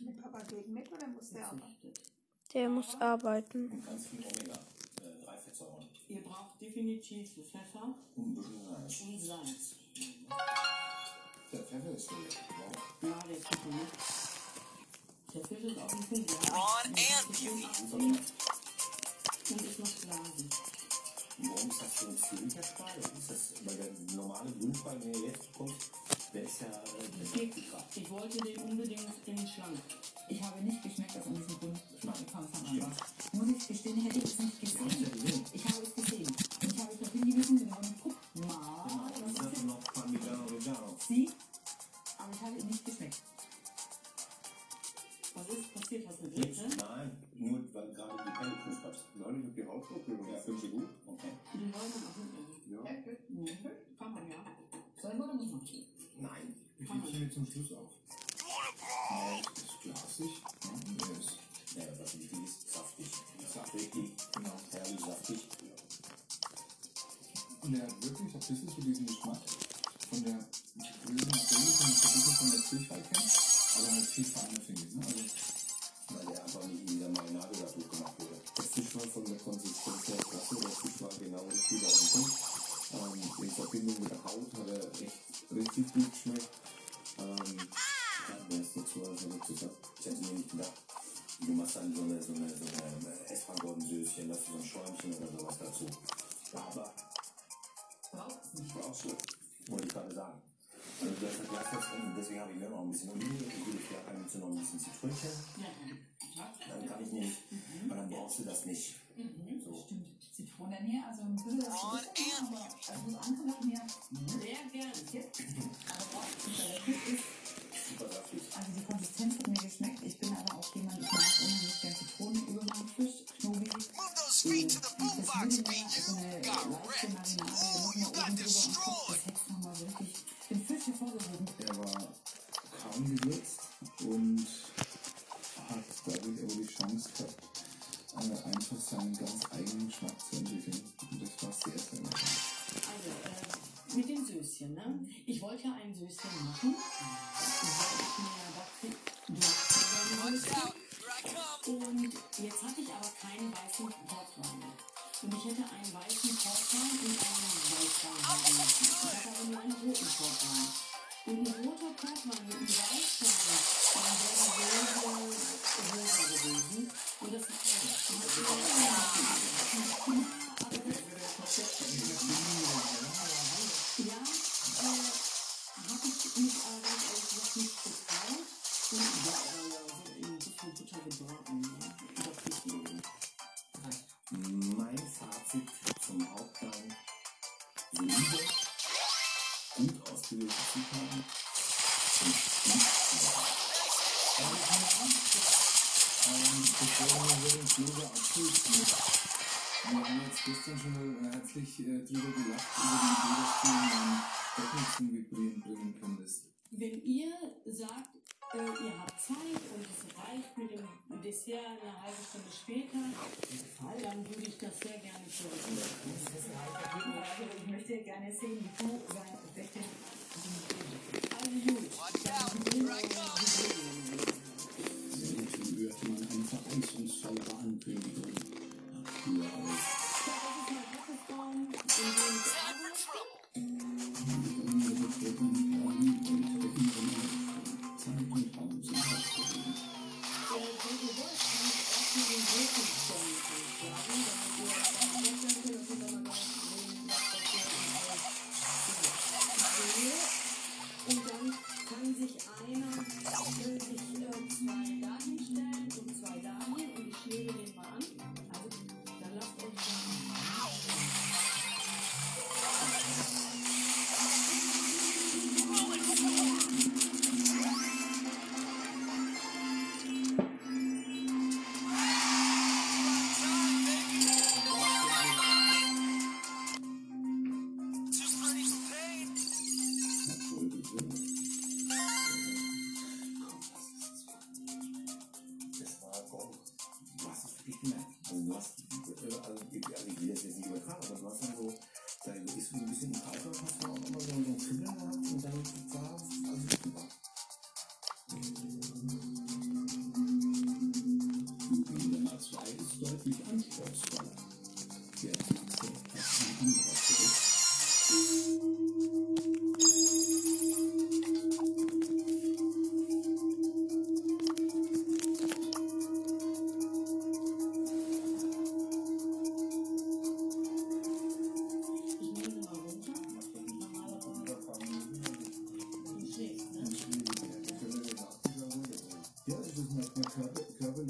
Der Papa geht mit oder muss der? Verzichtet. Der muss arbeiten. Und ganz viel Omega-3 Fettsäuren. Ihr braucht definitiv Pfeffer Und ein bisschen Salz. und Salz. Der Pfeffer ist. Wow. Ja, der Pfeffer nicht. Der Fisch ist Punkt. Ron and Beauty. Und ist noch glasig. Warum ist das so ein zierlicher Spargel? Ist das, weil der normale Grünspargel, den ihr jetzt bekommt, der ist ja, der ist ja Kickkraft. Ich wollte den unbedingt in schlank. Ich habe nicht geschmeckt, dass an diesem Grund Anfang an war. Muss ich gestehen, hätte ich es nicht gesehen. Zum Schluss auf. Es ist glasig. Ja, und er ist Ja, was wichtig ist, saftig. Saftig. Genau. herrlich saftig. Und er hat wirklich ein bisschen so diesen bisschen Zitrönchen. Ja, ja. Dann kann ich nicht, weil dann brauchst du das nicht. So. Stimmt. Zitrone näher, also ein bisschen and aber also das mit dem Söschen, ne? Ich wollte ja ein Söschen machen. Und jetzt hatte ich aber keinen weißen Portwein. Und ich hätte einen weißen mal äh, drüber gelacht, über die Idee, dass du einen Deckel zum Vibrieren bringen könntest. Wenn ihr sagt, äh, ihr habt Zeit und es reicht mit dem Dessert eine halbe Stunde später, dann würde ich das sehr gerne zurücknehmen. Ich möchte gerne sehen, wie du sein Deckel Also gut. Watch out.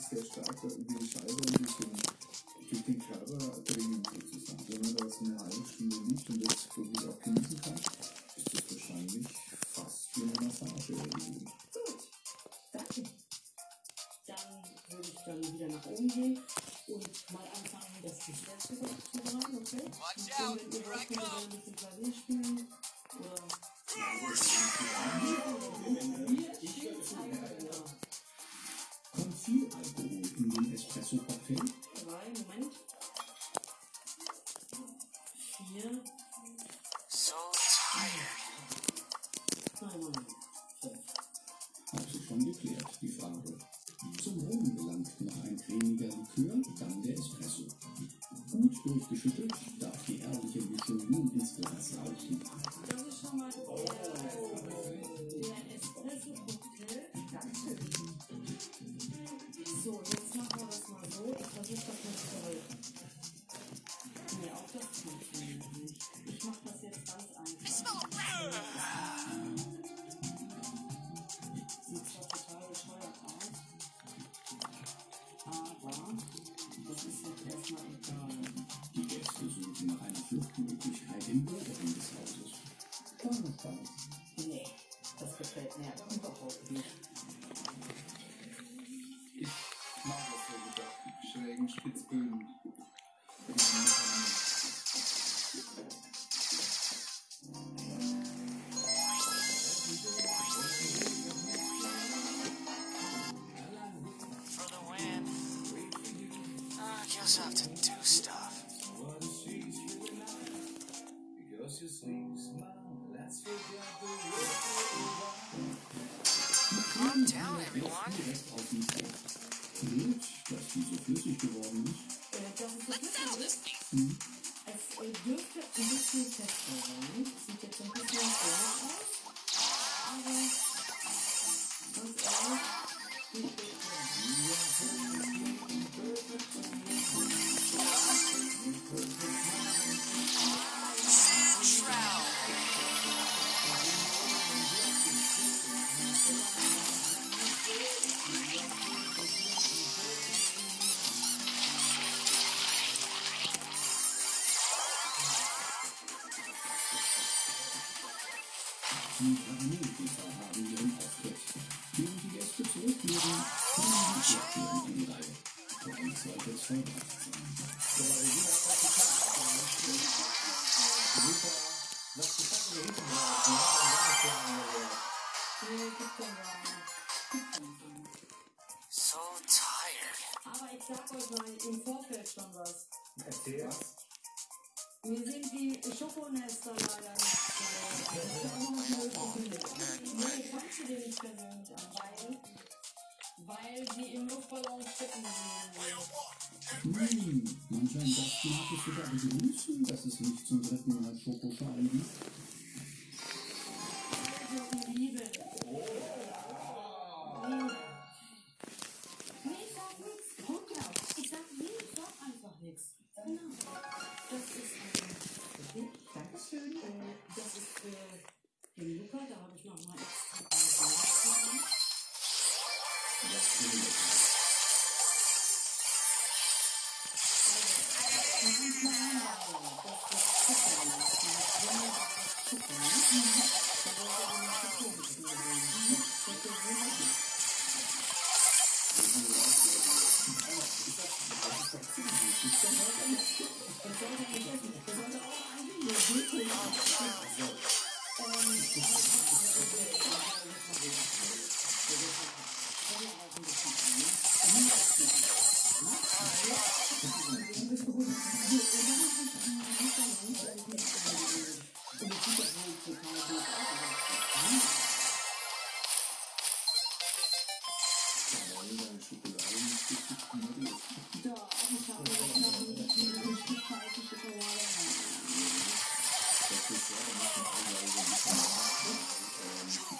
sehr stark die Scheibe und diesen, den Körper dringend sozusagen. Wenn man da so Gemütlichkeit im Untergrund des Hauses. Wunderbar. Nee, das gefällt mir aber überhaupt nicht. Ich mag das so gedachten, schrägen Spitzbögen. Just have to do stuff. was. Erzähl. Was? Thank you.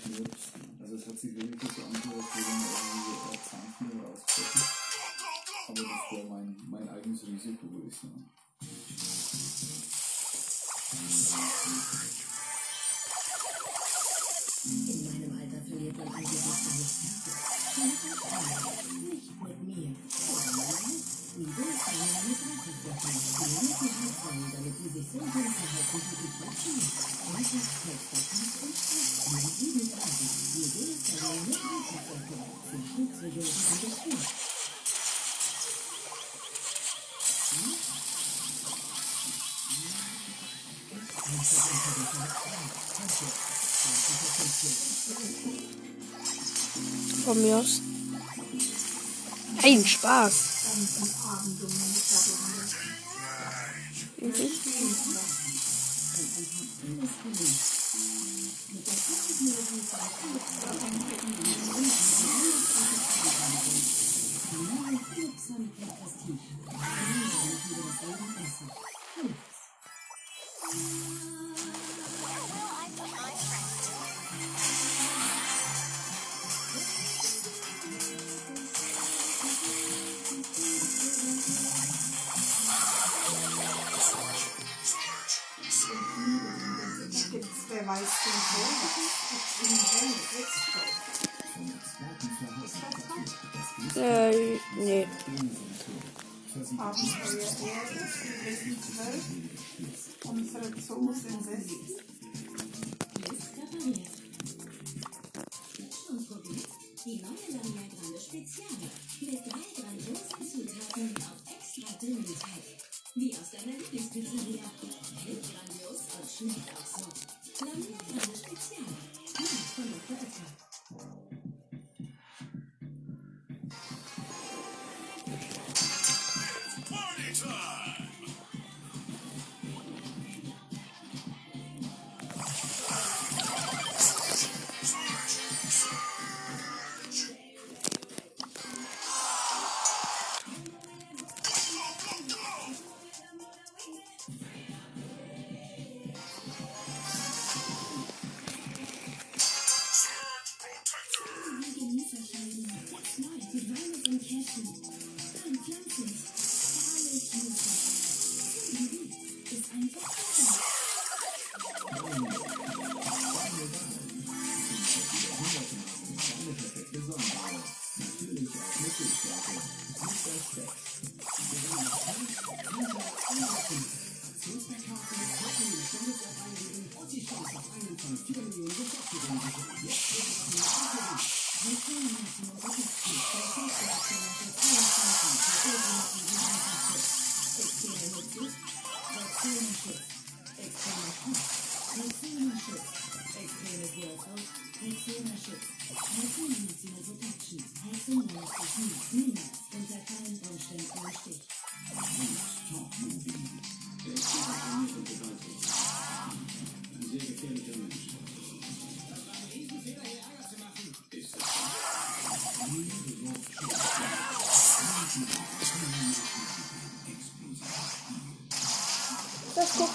Von mir aus. Ein Spaß. Mhm. Ui, nee. Haben euer erstes Gebrechen 12, unsere Zunge sind sessig. Die neue Lamia Grande Speziale mit drei grandiosen Zutaten auf extra dünnen Teig. Wie aus deiner Lieblingspizzeria. Hält grandios und schmeckt aus.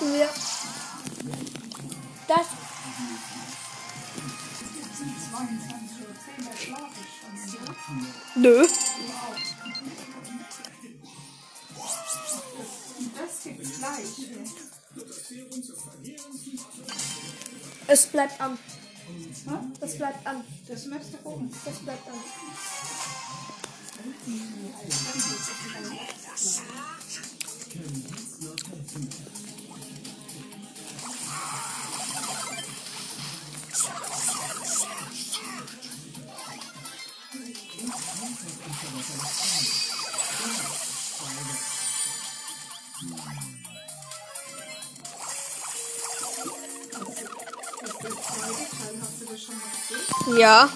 müssen wir das. Nö. Es bleibt an. Das bleibt an. Das möchte du gucken. Das bleibt an. Das bleibt an. Ja.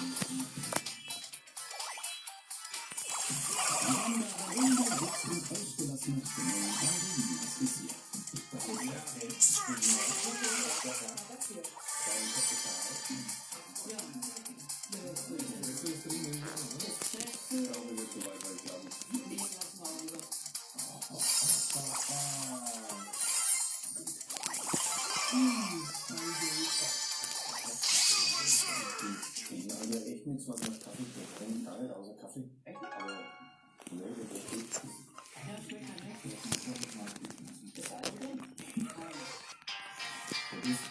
Das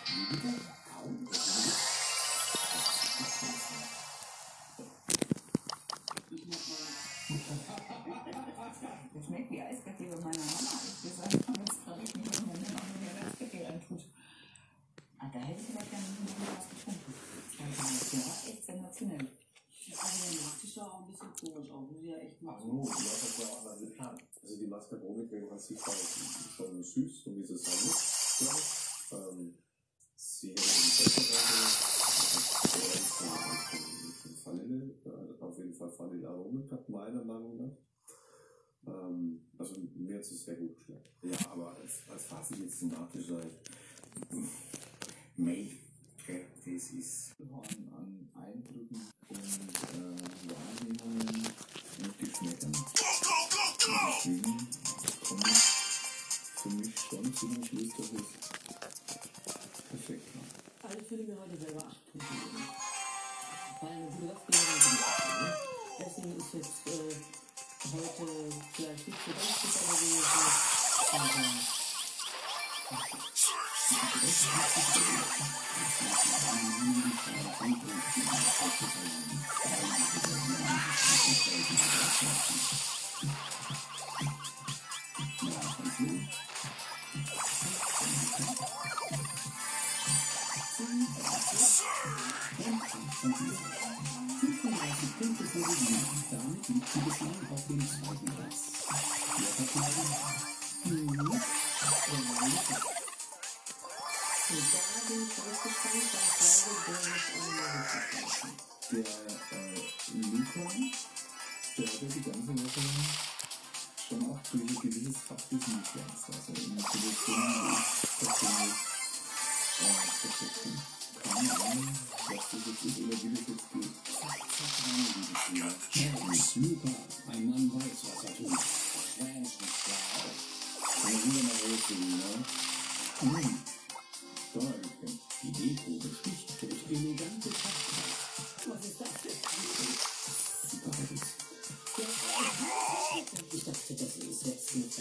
Gehabt, meiner Meinung nach. Ähm, also mir hat es sehr gut geschmeckt. Ja, aber als, als Fazit jetzt zum Nachtisch sei, May, das ist an, an Eindrücken und äh, Wahrnehmungen und Geschmäckern. Deswegen komme ich für mich schon zu dem Schluss, dass es perfekt war. Also ich würde mir heute selber 8 Punkte geben. Weil du sagst, genau sind die 8? Deswegen ist jetzt äh, heute vielleicht nicht so gut, aber so, so, Der äh, der hat ja die ganze Woche schon auch durch ein gewisses Fachwissen geglänzt. Also in der Produktion ist tatsächlich äh, Ahnung, was das jetzt ist oder wie das jetzt geht. Spiel. Luca, ein Mann weiß, was er tut. Schwänzenstark. Kann ich wieder mal hochgehen, ne? Hm. Donnergekämpft. Die Deko besticht durch elegante Habits. Ich dachte, das ist jetzt oder so.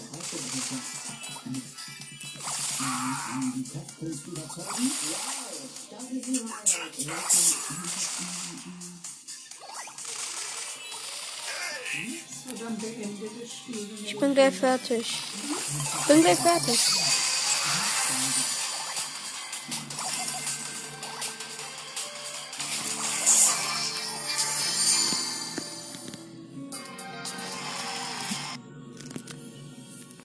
Kann die Kochkunst überzeugen? Das Spiel. Ich bin gleich fertig. Bin gleich fertig.